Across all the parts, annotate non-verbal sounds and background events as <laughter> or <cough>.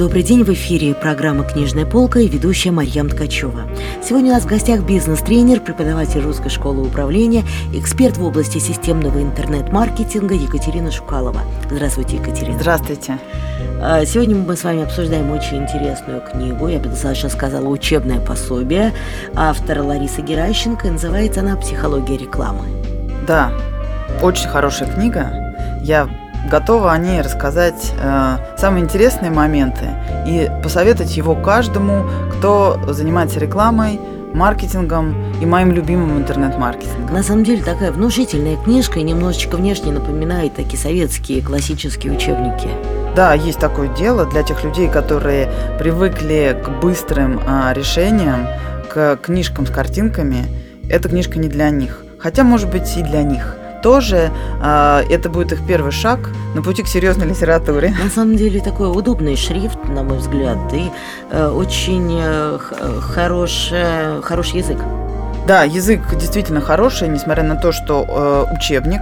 Добрый день, в эфире программа «Книжная полка» и ведущая Марьям Ткачева. Сегодня у нас в гостях бизнес-тренер, преподаватель Русской школы управления, эксперт в области системного интернет-маркетинга Екатерина Шукалова. Здравствуйте, Екатерина. Здравствуйте. А, сегодня мы с вами обсуждаем очень интересную книгу, я бы достаточно сказала, учебное пособие автора Ларисы Геращенко. Называется она «Психология рекламы». Да, очень хорошая книга. Я готова о ней рассказать э, самые интересные моменты и посоветовать его каждому, кто занимается рекламой, маркетингом и моим любимым интернет-маркетингом. На самом деле такая внушительная книжка и немножечко внешне напоминает такие советские классические учебники. Да, есть такое дело для тех людей, которые привыкли к быстрым а, решениям, к книжкам с картинками. Эта книжка не для них. Хотя, может быть, и для них тоже э, это будет их первый шаг на пути к серьезной литературе. На самом деле такой удобный шрифт, на мой взгляд, и э, очень э, э, хороший язык. Да, язык действительно хороший, несмотря на то, что э, учебник,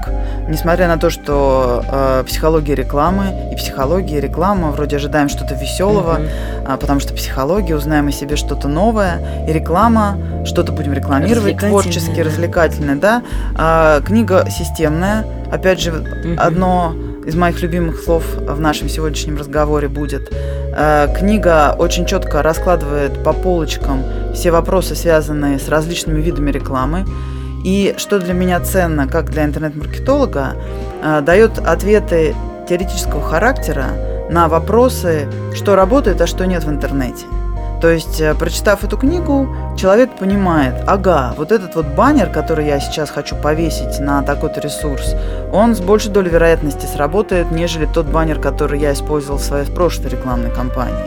несмотря на то, что э, психология рекламы и психология реклама, вроде ожидаем что-то веселого, mm-hmm. э, потому что психология, узнаем о себе что-то новое, и реклама, что-то будем рекламировать, творчески, да. развлекательное, да. Э, книга системная, опять же, mm-hmm. одно из моих любимых слов в нашем сегодняшнем разговоре будет. Э, книга очень четко раскладывает по полочкам все вопросы, связанные с различными видами рекламы. И что для меня ценно, как для интернет-маркетолога, э, дает ответы теоретического характера на вопросы, что работает, а что нет в интернете. То есть, э, прочитав эту книгу, человек понимает, ага, вот этот вот баннер, который я сейчас хочу повесить на такой-то ресурс, он с большей долей вероятности сработает, нежели тот баннер, который я использовал в своей прошлой рекламной кампании.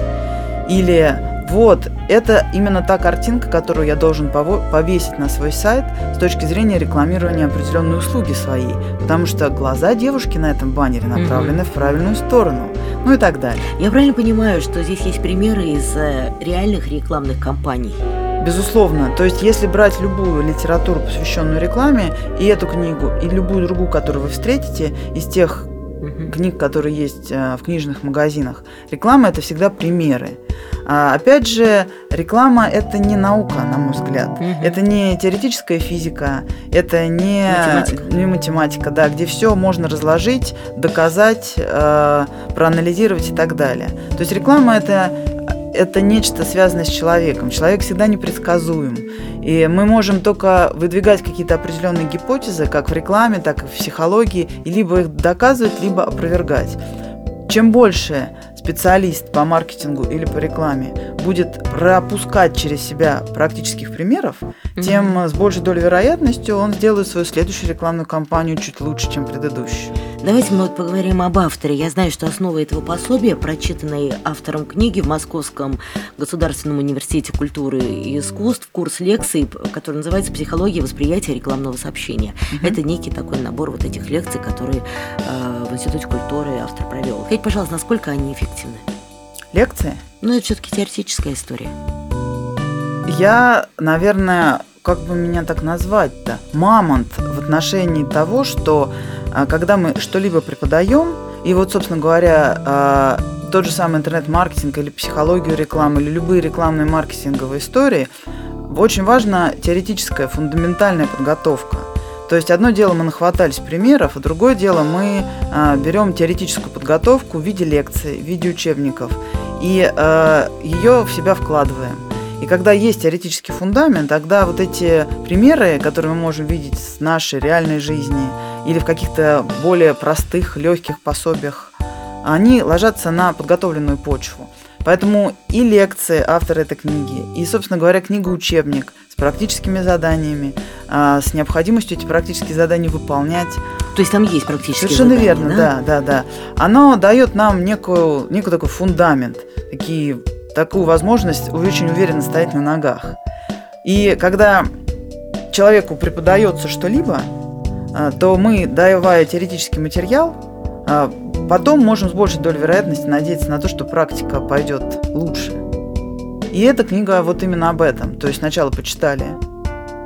Или вот, это именно та картинка, которую я должен повесить на свой сайт с точки зрения рекламирования определенной услуги своей, потому что глаза девушки на этом баннере направлены mm-hmm. в правильную сторону, ну и так далее. Я правильно понимаю, что здесь есть примеры из э, реальных рекламных кампаний? Безусловно. То есть, если брать любую литературу, посвященную рекламе, и эту книгу, и любую другую, которую вы встретите, из тех. Книг, которые есть э, в книжных магазинах, реклама это всегда примеры. А, опять же, реклама это не наука, на мой взгляд. Угу. Это не теоретическая физика, это не математика, не математика да, где все можно разложить, доказать, э, проанализировать и так далее. То есть реклама это это нечто связанное с человеком. Человек всегда непредсказуем. И мы можем только выдвигать какие-то определенные гипотезы, как в рекламе, так и в психологии, и либо их доказывать, либо опровергать. Чем больше специалист по маркетингу или по рекламе будет пропускать через себя практических примеров, mm-hmm. тем с большей долей вероятностью он сделает свою следующую рекламную кампанию чуть лучше, чем предыдущую. Давайте мы вот поговорим об авторе. Я знаю, что основа этого пособия, прочитанной автором книги в Московском государственном университете культуры и искусств, курс лекций, который называется «Психология восприятия рекламного сообщения». Угу. Это некий такой набор вот этих лекций, которые э, в Институте культуры автор провел. Скажите, пожалуйста, насколько они эффективны? Лекции? Ну, это все-таки теоретическая история. Я, наверное, как бы меня так назвать-то, мамонт в отношении того, что а, когда мы что-либо преподаем, и вот, собственно говоря, а, тот же самый интернет-маркетинг или психологию рекламы, или любые рекламные маркетинговые истории, очень важна теоретическая, фундаментальная подготовка. То есть одно дело мы нахватались примеров, а другое дело мы э, берем теоретическую подготовку в виде лекций, в виде учебников и э, ее в себя вкладываем. И когда есть теоретический фундамент, тогда вот эти примеры, которые мы можем видеть с нашей реальной жизни или в каких-то более простых, легких пособиях, они ложатся на подготовленную почву. Поэтому и лекции автора этой книги, и, собственно говоря, книга-учебник с практическими заданиями, а, с необходимостью эти практические задания выполнять. То есть там есть практические Совершенно задания, верно, да? да, да, да. Оно дает нам некую, некий такой фундамент, такие такую возможность очень уверенно стоять на ногах. И когда человеку преподается что-либо, а, то мы, давая теоретический материал, а, потом можем с большей долей вероятности надеяться на то, что практика пойдет лучше. И эта книга вот именно об этом. То есть сначала почитали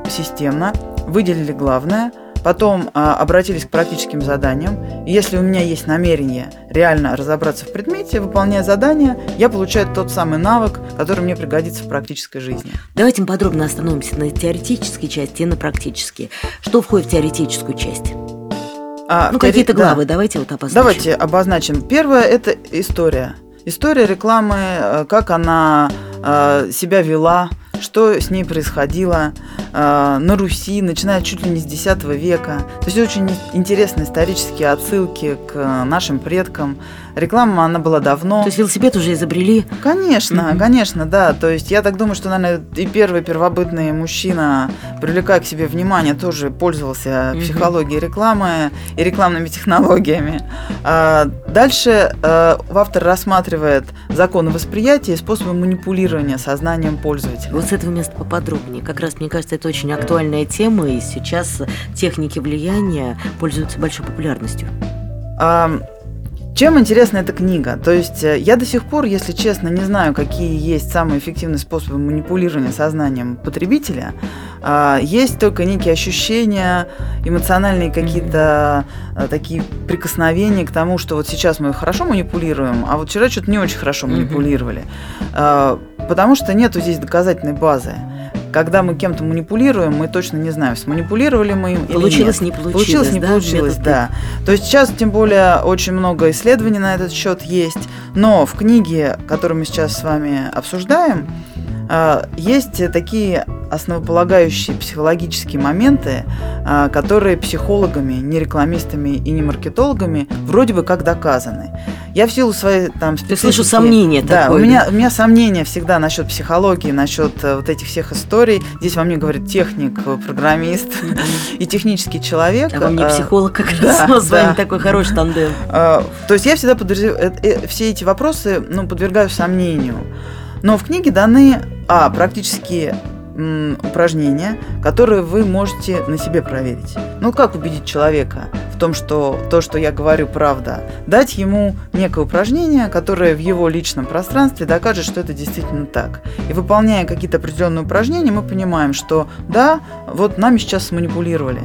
системно, выделили главное, потом а, обратились к практическим заданиям. Если у меня есть намерение реально разобраться в предмете, выполняя задания, я получаю тот самый навык, который мне пригодится в практической жизни. Давайте мы подробно остановимся на теоретической части и на практической. Что входит в теоретическую часть? А, ну, теори- какие-то да. главы, давайте вот обозначим. Давайте обозначим. Первое – это история. История рекламы, э, как она э, себя вела, что с ней происходило э, на Руси, начиная чуть ли не с X века. То есть очень интересные исторические отсылки к нашим предкам. Реклама, она была давно. То есть велосипед уже изобрели. Конечно, Мгм. конечно, да. То есть я так думаю, что, наверное, и первый первобытный мужчина, привлекая к себе внимание, тоже пользовался Мгм. психологией рекламы и рекламными технологиями. А, Дальше э, автор рассматривает законы восприятия и способы манипулирования сознанием пользователя. С этого места поподробнее. Как раз, мне кажется, это очень актуальная тема, и сейчас техники влияния пользуются большой популярностью. А, Чем интересна эта книга? То есть э, я до сих пор, если честно, не знаю, какие есть самые эффективные способы манипулирования сознанием потребителя. А, Есть только некие ощущения, эмоциональные какие-то а, такие прикосновения к тому, что вот сейчас мы хорошо манипулируем, а вот вчера что-то не очень хорошо манипулировали. А, Потому что нету здесь доказательной базы. Когда мы кем-то манипулируем, мы точно не знаем, сманипулировали мы им или нет. Получилось, не получилось. Получилось, не да, получилось, метод да. То есть сейчас, тем более, очень много исследований на этот счет есть. Но в книге, которую мы сейчас с вами обсуждаем, есть такие основополагающие психологические моменты, а, которые психологами, не рекламистами и не маркетологами вроде бы как доказаны. Я в силу своей там Ты слышу специфики- сомнение да, такое. у меня, у меня сомнения всегда насчет психологии, насчет э, вот этих всех историй. Здесь во мне говорит техник, э, программист <laughs> и технический человек. А во мне Э, психолог как да, раз с вами да. такой хороший тандем. <laughs> То есть я всегда подозреваю, э, все эти вопросы ну, подвергаю сомнению. Но в книге даны, а, практически м, упражнения, которые вы можете на себе проверить. Ну, как убедить человека в том, что то, что я говорю, правда? Дать ему некое упражнение, которое в его личном пространстве докажет, что это действительно так. И выполняя какие-то определенные упражнения, мы понимаем, что да, вот нами сейчас сманипулировали.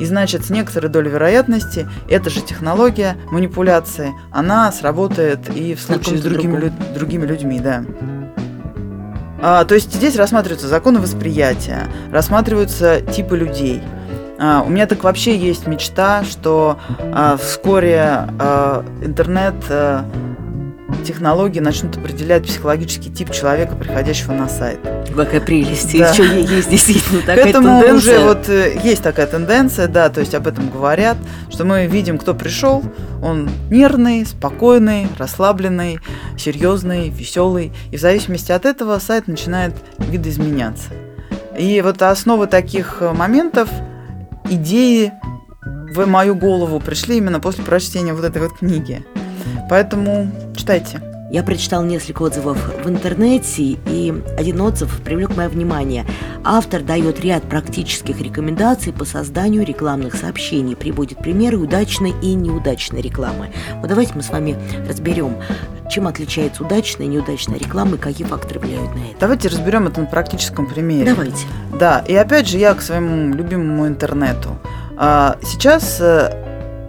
И значит, с некоторой долей вероятности эта же технология манипуляции, она сработает и в случае с другими, другом. лю- другими людьми, да. А, то есть здесь рассматриваются законы восприятия, рассматриваются типы людей. А, у меня так вообще есть мечта, что а, вскоре интернет технологии начнут определять психологический тип человека, приходящего на сайт. Какая прелесть. Да. Еще есть действительно К такая этому тенденция. уже вот э, есть такая тенденция, да, то есть об этом говорят, что мы видим, кто пришел, он нервный, спокойный, расслабленный, серьезный, веселый, и в зависимости от этого сайт начинает видоизменяться. И вот основы таких э, моментов, идеи в мою голову пришли именно после прочтения вот этой вот книги. Поэтому читайте. Я прочитал несколько отзывов в интернете, и один отзыв привлек мое внимание. Автор дает ряд практических рекомендаций по созданию рекламных сообщений, приводит примеры удачной и неудачной рекламы. Вот давайте мы с вами разберем, чем отличается удачная и неудачная реклама и какие факторы влияют на это. Давайте разберем это на практическом примере. Давайте. Да, и опять же я к своему любимому интернету. А, Сейчас э,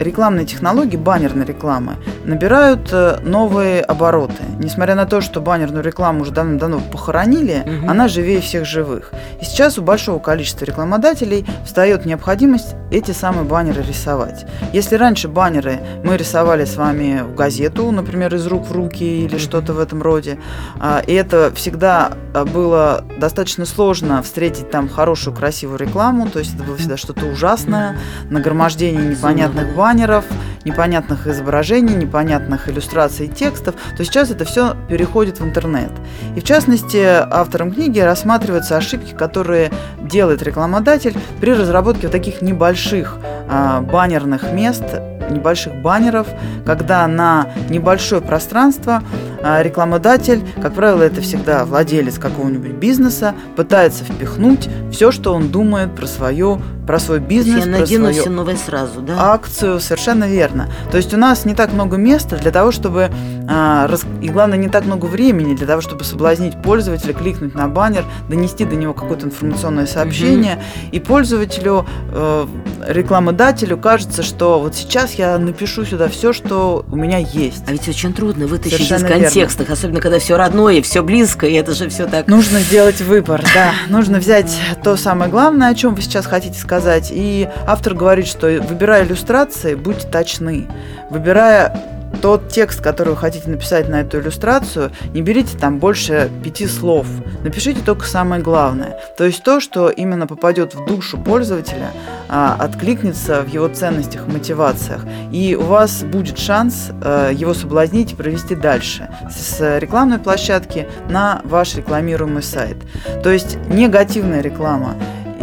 рекламные технологии, баннерной рекламы, набирают э, новые обороты. Несмотря на то, что баннерную рекламу уже давно-давно похоронили, Мгм. она живее всех живых. И сейчас у большого количества рекламодателей встает необходимость эти самые баннеры рисовать. Если раньше баннеры мы рисовали с вами в газету, например, из рук в руки или что-то в этом роде, а, и это всегда а, было достаточно сложно встретить там хорошую, красивую рекламу, то есть это было всегда что-то ужасное, нагромождение непонятных Безумно. Баннеров, непонятных изображений, непонятных иллюстраций текстов, то сейчас это все переходит в интернет. И в частности, автором книги рассматриваются ошибки, которые делает рекламодатель при разработке вот таких небольших а, баннерных мест, небольших баннеров, когда на небольшое пространство а, рекламодатель, как правило, это всегда владелец какого-нибудь бизнеса, пытается впихнуть все, что он думает про свою про свой бизнес, я про свою новое сразу, да? акцию, совершенно верно. То есть у нас не так много места для того, чтобы, а, рас- и главное, не так много времени для того, чтобы соблазнить пользователя, кликнуть на баннер, донести до него какое-то информационное сообщение, и пользователю, э, рекламодателю кажется, что вот сейчас я напишу сюда все, что у меня есть. А ведь очень трудно вытащить Совершенно из контекста, особенно когда все родное, все близко, и это же все так. Нужно сделать выбор, да. <laughs> Нужно взять то самое главное, о чем вы сейчас хотите сказать. И автор говорит, что выбирая иллюстрации, будьте точны. Выбирая тот текст, который вы хотите написать на эту иллюстрацию, не берите там больше пяти слов. Напишите только самое главное. То есть то, что именно попадет в душу пользователя, а, откликнется в его ценностях мотивациях. И у вас будет шанс э, его соблазнить и провести дальше с рекламной площадки на ваш рекламируемый сайт. То есть негативная реклама,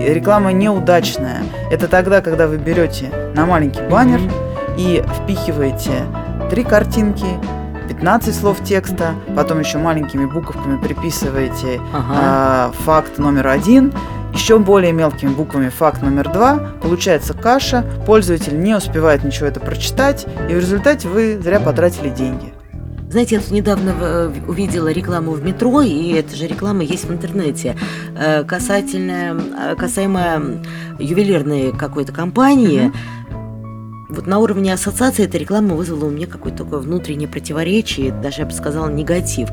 реклама неудачная, это тогда, когда вы берете на маленький баннер и впихиваете три картинки, 15 слов текста, потом еще маленькими буковками приписываете Ага. а, факт номер один, еще более мелкими буквами факт номер два, получается каша, пользователь не успевает ничего это прочитать, и в результате вы зря потратили деньги. Знаете, я тут недавно э, увидела рекламу в метро, и эта же реклама есть в интернете, э, касательно, э, касаемо ювелирной какой-то компании. Вот на уровне ассоциации эта реклама вызвала у меня какое-то такое внутреннее противоречие, даже я бы сказала негатив.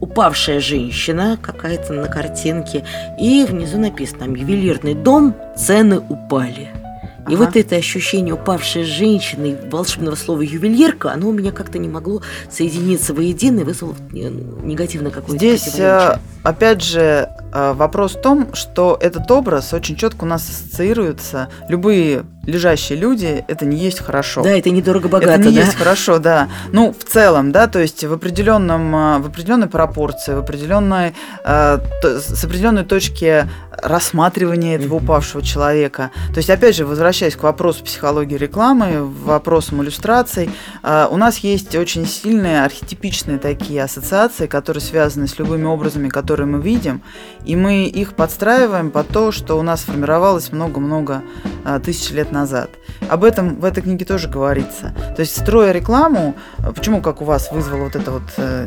Упавшая женщина какая-то на картинке, и внизу написано там «Ювелирный дом, цены упали». И Ага. вот это ощущение упавшей женщины, волшебного слова ювелирка, оно у меня как-то не могло соединиться воедино и вызвало э, негативное какое-то Здесь, э, опять же, вопрос в том, что этот образ очень четко у нас ассоциируется. Любые лежащие люди, это не есть хорошо. Да, это недорого-богато, это не да? есть хорошо, да. Ну, в целом, да, то есть в определенном, э, в определенной пропорции, в определенной, э, с определенной точки рассматривания этого упавшего человека. То есть, опять же, возвращаясь к вопросу психологии рекламы, вопросам иллюстраций, э, у нас есть очень сильные архетипичные такие ассоциации, которые связаны с любыми образами, которые мы видим, и мы их подстраиваем под то, что у нас сформировалось много-много э, тысяч лет назад. Об этом в этой книге тоже говорится. То есть, строя рекламу, почему, как у вас, вызвало вот это вот э,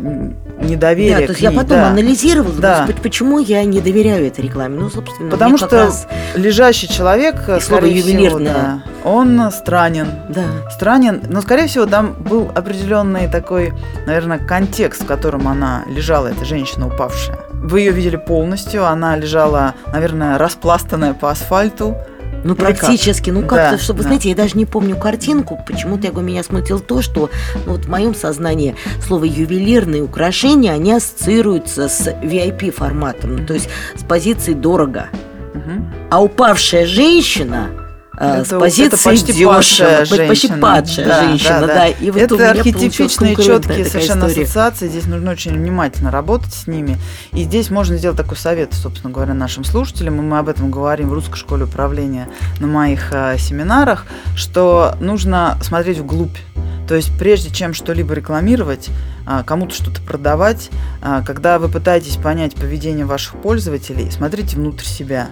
недоверие Да, то есть я ней, потом да. анализировала, Да. думаю, почему я не доверяю этой рекламе. Ну, собственно, Потому что раз- лежащий человек, И слово скорее всего, «ювелирное». да, он странен. Да. Странен, но, скорее всего, там был определенный такой, наверное, контекст, в котором она лежала, эта женщина упавшая. Вы ее видели полностью, она лежала, наверное, распластанная по асфальту. Ну, как? практически. Ну, как-то, Да, чтобы, да. знаете, я даже не помню картинку. Почему-то я говорю, меня смутило то, что ну, вот в моем сознании слово ювелирные украшения, они ассоциируются с VIP-форматом, ну, то есть с позиции дорого. Мгм. А упавшая женщина э, с Это- позиции это почти дешево, падшая почти падшая Да, женщина, да, да. да. И вот Это архетипичные, четкие совершенно история. ассоциации. Здесь нужно очень внимательно работать с ними. И здесь можно сделать такой совет, собственно говоря, нашим слушателям. И мы об этом говорим в Русской школе управления на моих э, семинарах, что нужно смотреть вглубь. То есть прежде чем что-либо рекламировать, а, кому-то что-то продавать, а, когда вы пытаетесь понять поведение ваших пользователей, смотрите внутрь себя.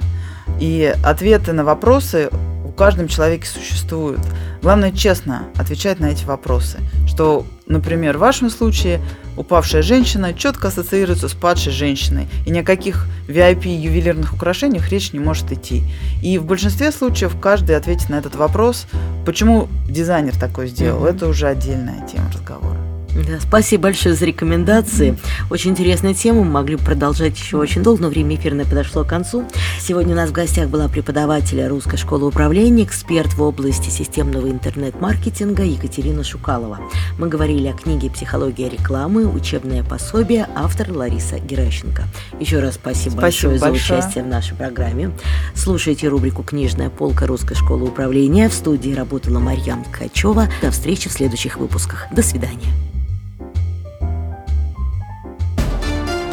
И ответы на вопросы каждом человеке существуют. Главное честно отвечать на эти вопросы. Что, например, в вашем случае упавшая женщина четко ассоциируется с падшей женщиной. И ни о каких VIP ювелирных украшениях речь не может идти. И в большинстве случаев каждый ответит на этот вопрос, почему дизайнер такой сделал. Мгм. Это уже отдельная тема разговора. Да, спасибо большое за рекомендации. Очень интересная тема. Мы могли бы продолжать еще очень долго, но время эфирное подошло к концу. Сегодня у нас в гостях была преподаватель Русской школы управления, эксперт в области системного интернет-маркетинга Екатерина Шукалова. Мы говорили о книге «Психология рекламы. Учебное пособие», автор Лариса Геращенко. Еще раз спасибо, Спасибо большое, за большое. участие в нашей программе. Слушайте рубрику «Книжная полка Русской школы управления». В студии работала Марьям Ткачева. До встречи в следующих выпусках. До свидания.